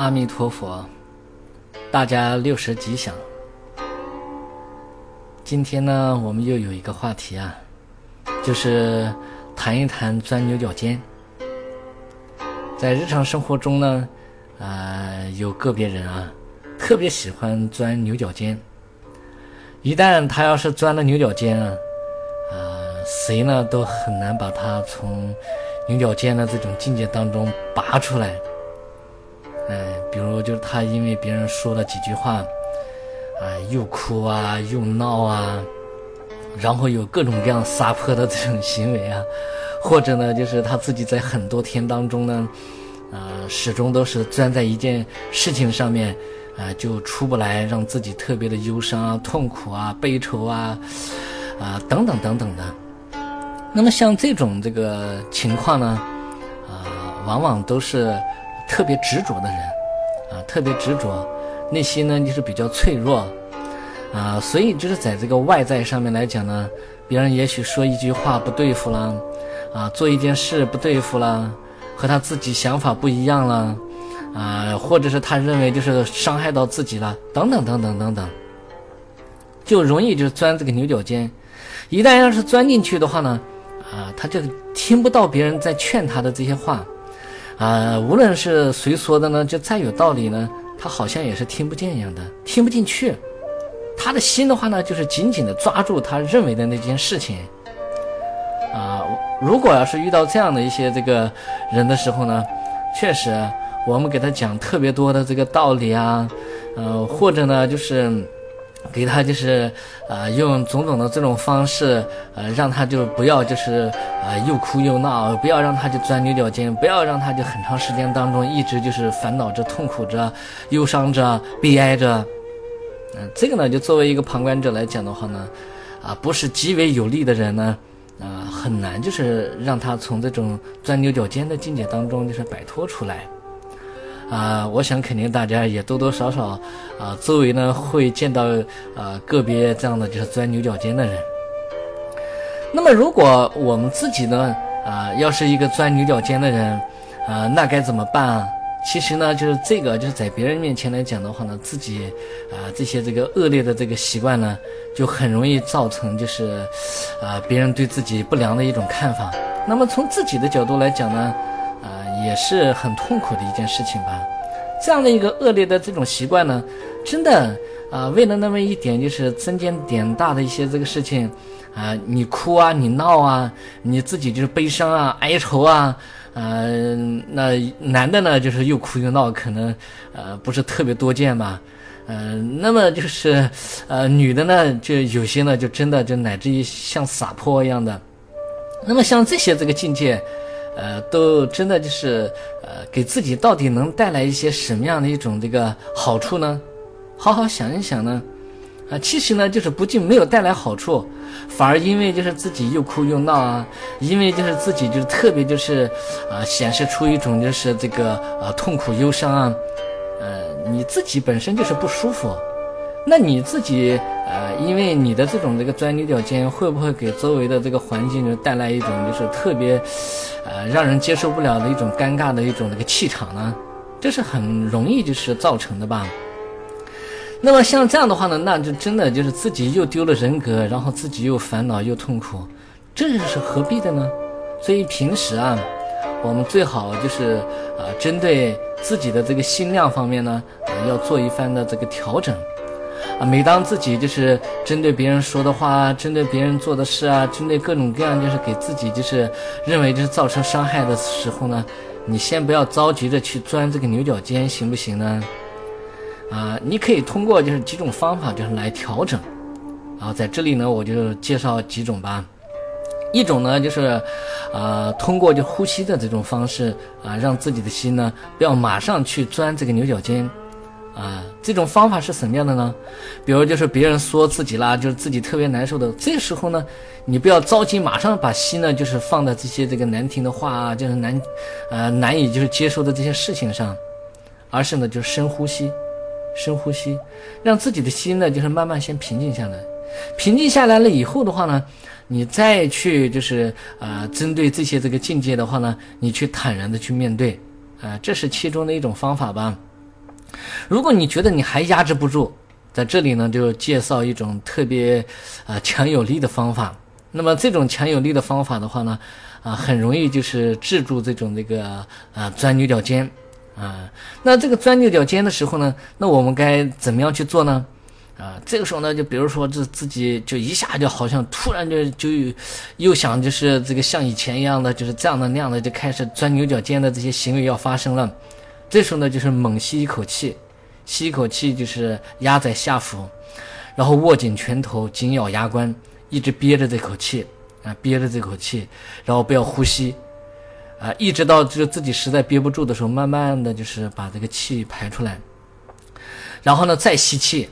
阿弥陀佛，大家六十吉祥。今天呢，我们又有一个话题啊，就是谈一谈钻牛角尖。在日常生活中呢，呃，有个别人啊，特别喜欢钻牛角尖。一旦他要是钻了牛角尖啊，呃，谁呢都很难把他从牛角尖的这种境界当中拔出来。哎，比如就是他因为别人说了几句话，啊，又哭啊，又闹啊，然后有各种各样撒泼的这种行为啊，或者呢，就是他自己在很多天当中呢，啊，始终都是钻在一件事情上面，啊，就出不来，让自己特别的忧伤啊、痛苦啊、悲愁啊，啊，等等等等的。那么像这种这个情况呢，啊，往往都是。特别执着的人，啊，特别执着，内心呢就是比较脆弱，啊，所以就是在这个外在上面来讲呢，别人也许说一句话不对付了，啊，做一件事不对付了，和他自己想法不一样了，啊，或者是他认为就是伤害到自己了，等等等等等等，就容易就钻这个牛角尖，一旦要是钻进去的话呢，啊，他就听不到别人在劝他的这些话。啊，无论是谁说的呢，就再有道理呢，他好像也是听不见一样的，听不进去。他的心的话呢，就是紧紧的抓住他认为的那件事情。啊，如果要是遇到这样的一些这个人的时候呢，确实，我们给他讲特别多的这个道理啊，呃，或者呢，就是。给他就是，呃，用种种的这种方式，呃，让他就不要就是，呃，又哭又闹，不要让他就钻牛角尖，不要让他就很长时间当中一直就是烦恼着、痛苦着、忧伤着、悲哀着。嗯，这个呢，就作为一个旁观者来讲的话呢，啊，不是极为有利的人呢，啊，很难就是让他从这种钻牛角尖的境界当中就是摆脱出来。啊，我想肯定大家也多多少少啊，周围呢会见到啊个别这样的就是钻牛角尖的人。那么如果我们自己呢啊，要是一个钻牛角尖的人啊，那该怎么办啊？其实呢，就是这个就是在别人面前来讲的话呢，自己啊这些这个恶劣的这个习惯呢，就很容易造成就是啊别人对自己不良的一种看法。那么从自己的角度来讲呢？也是很痛苦的一件事情吧，这样的一个恶劣的这种习惯呢，真的啊，为了那么一点就是增减点大的一些这个事情，啊，你哭啊，你闹啊，你自己就是悲伤啊、哀愁啊，呃，那男的呢就是又哭又闹，可能呃不是特别多见吧，呃，那么就是呃女的呢，就有些呢就真的就乃至于像撒泼一样的，那么像这些这个境界。呃，都真的就是呃，给自己到底能带来一些什么样的一种这个好处呢？好好想一想呢，啊，其实呢，就是不仅没有带来好处，反而因为就是自己又哭又闹啊，因为就是自己就是特别就是啊，显示出一种就是这个啊痛苦忧伤啊，呃，你自己本身就是不舒服。那你自己，呃，因为你的这种这个钻牛角尖，会不会给周围的这个环境就带来一种就是特别，呃，让人接受不了的一种尴尬的一种那个气场呢？这是很容易就是造成的吧。那么像这样的话呢，那就真的就是自己又丢了人格，然后自己又烦恼又痛苦，这是何必的呢？所以平时啊，我们最好就是啊，针对自己的这个心量方面呢，啊，要做一番的这个调整。啊，每当自己就是针对别人说的话，针对别人做的事啊，针对各种各样就是给自己就是认为就是造成伤害的时候呢，你先不要着急着去钻这个牛角尖，行不行呢？啊，你可以通过就是几种方法就是来调整。然后在这里呢，我就介绍几种吧。一种呢就是，呃，通过就呼吸的这种方式啊，让自己的心呢不要马上去钻这个牛角尖。啊，这种方法是什么样的呢？比如就是别人说自己啦，就是自己特别难受的，这时候呢，你不要着急，马上把心呢就是放在这些这个难听的话啊，就是难，呃，难以就是接受的这些事情上，而是呢就深呼吸，深呼吸，让自己的心呢就是慢慢先平静下来，平静下来了以后的话呢，你再去就是呃针对这些这个境界的话呢，你去坦然的去面对，啊，这是其中的一种方法吧。如果你觉得你还压制不住，在这里呢，就介绍一种特别啊强有力的方法。那么这种强有力的方法的话呢，啊，很容易就是制住这种这个啊钻牛角尖啊。那这个钻牛角尖的时候呢，那我们该怎么样去做呢？啊，这个时候呢，就比如说这自己就一下就好像突然就就又想就是这个像以前一样的就是这样的那样的就开始钻牛角尖的这些行为要发生了。这时候呢，就是猛吸一口气，吸一口气就是压在下腹，然后握紧拳头，紧咬牙关。一直憋着这口气啊，憋着这口气，然后不要呼吸啊，一直到就是自己实在憋不住的时候，慢慢的就是把这个气排出来，然后呢再吸气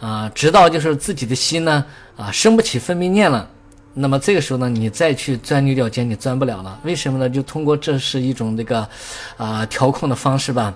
啊，直到就是自己的心呢啊生不起分泌念了，那么这个时候呢，你再去钻牛角尖，你钻不了了。为什么呢？就通过这是一种这个啊调控的方式吧。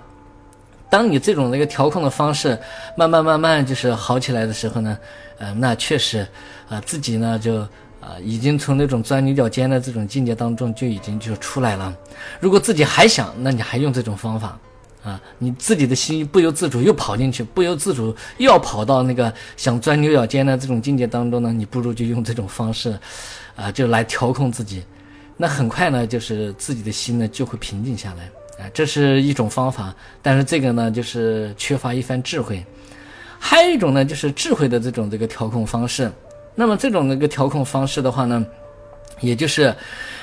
当你这种那个调控的方式慢慢慢慢就是好起来的时候呢，呃，那确实，啊，自己呢就啊已经从那种钻牛角尖的这种境界当中就已经就出来了。如果自己还想，那你还用这种方法，啊，你自己的心不由自主又跑进去，不由自主又要跑到那个想钻牛角尖的这种境界当中呢，你不如就用这种方式，啊，就来调控自己，那很快呢，就是自己的心呢就会平静下来。啊，这是一种方法，但是这个呢，就是缺乏一番智慧。还有一种呢，就是智慧的这种这个调控方式。那么这种那个调控方式的话呢，也就是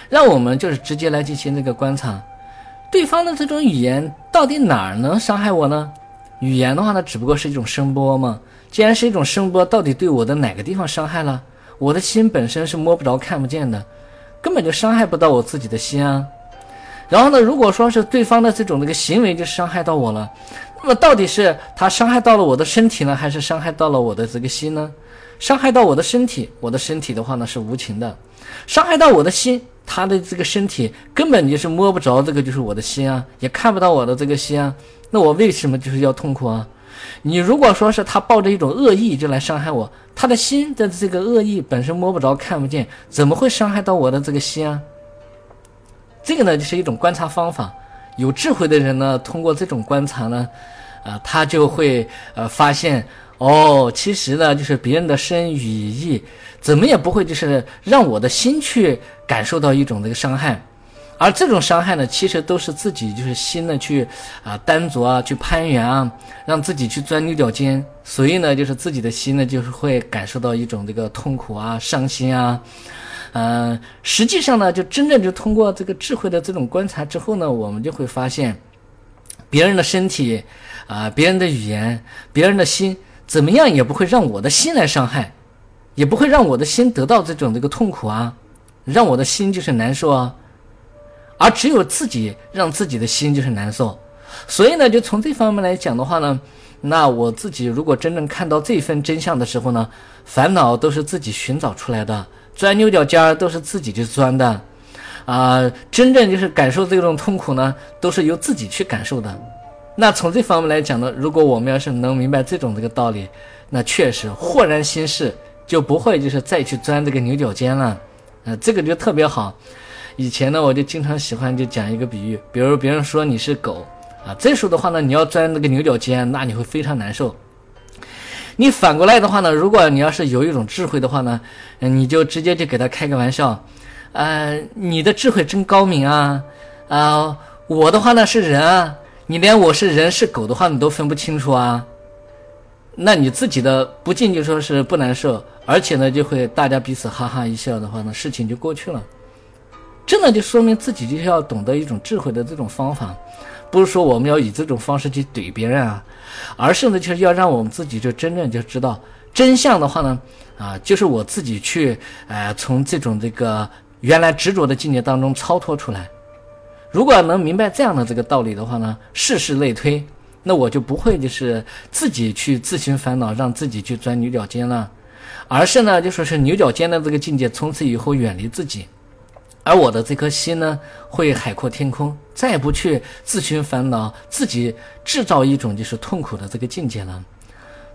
让我们就是直接来进行这个观察，对方的这种语言到底哪儿能伤害我呢？语言的话呢，只不过是一种声波嘛。既然是一种声波，到底对我的哪个地方伤害了？我的心本身是摸不着、看不见的，根本就伤害不到我自己的心啊。然后呢，如果说是对方的这种那个行为就伤害到我了，那么到底是他伤害到了我的身体呢，还是伤害到了我的这个心呢？伤害到我的身体，我的身体的话呢是无情的；伤害到我的心，他的这个身体根本就是摸不着这个就是我的心啊，也看不到我的这个心啊。那我为什么就是要痛苦啊？你如果说是他抱着一种恶意就来伤害我，他的心的这个恶意本身摸不着看不见，怎么会伤害到我的这个心啊？这个呢，就是一种观察方法。有智慧的人呢，通过这种观察呢，啊，他就会呃发现，哦，其实呢，就是别人的身语意，怎么也不会就是让我的心去感受到一种这个伤害，而这种伤害呢，其实都是自己就是心呢去啊单着啊，去攀援啊，让自己去钻牛角尖，所以呢，就是自己的心呢，就是会感受到一种这个痛苦啊、伤心啊。嗯，实际上呢，就真正就通过这个智慧的这种观察之后呢，我们就会发现，别人的身体，啊，别人的语言，别人的心，怎么样也不会让我的心来伤害，也不会让我的心得到这种这个痛苦啊，让我的心就是难受啊，而只有自己让自己的心就是难受，所以呢，就从这方面来讲的话呢，那我自己如果真正看到这份真相的时候呢，烦恼都是自己寻找出来的。钻牛角尖儿都是自己去钻的，啊，真正就是感受这种痛苦呢，都是由自己去感受的。那从这方面来讲呢，如果我们要是能明白这种这个道理，那确实豁然心事，就不会就是再去钻这个牛角尖了。呃，这个就特别好。以前呢，我就经常喜欢就讲一个比喻，比如别人说你是狗，啊，这时候的话呢，你要钻那个牛角尖，那你会非常难受。你反过来的话呢，如果你要是有一种智慧的话呢，你就直接就给他开个玩笑，呃，你的智慧真高明啊，啊，我的话呢是人啊，你连我是人是狗的话你都分不清楚啊，那你自己的不仅就说是不难受，而且呢就会大家彼此哈哈一笑的话呢，事情就过去了，这呢就说明自己就要懂得一种智慧的这种方法。不是说我们要以这种方式去怼别人啊，而是呢，就是要让我们自己就真正就知道真相的话呢，啊，就是我自己去，呃，从这种这个原来执着的境界当中超脱出来。如果能明白这样的这个道理的话呢，事事类推，那我就不会就是自己去自寻烦恼，让自己去钻牛角尖了，而是呢，就说是牛角尖的这个境界，从此以后远离自己。而我的这颗心呢，会海阔天空，再也不去自寻烦恼，自己制造一种就是痛苦的这个境界了。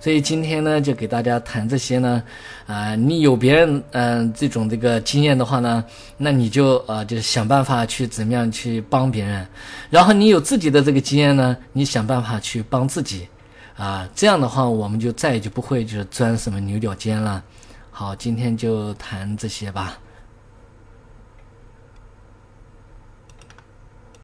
所以今天呢，就给大家谈这些呢。啊，你有别人嗯这种这个经验的话呢，那你就呃就是想办法去怎么样去帮别人。然后你有自己的这个经验呢，你想办法去帮自己。啊，这样的话我们就再也就不会就是钻什么牛角尖了。好，今天就谈这些吧。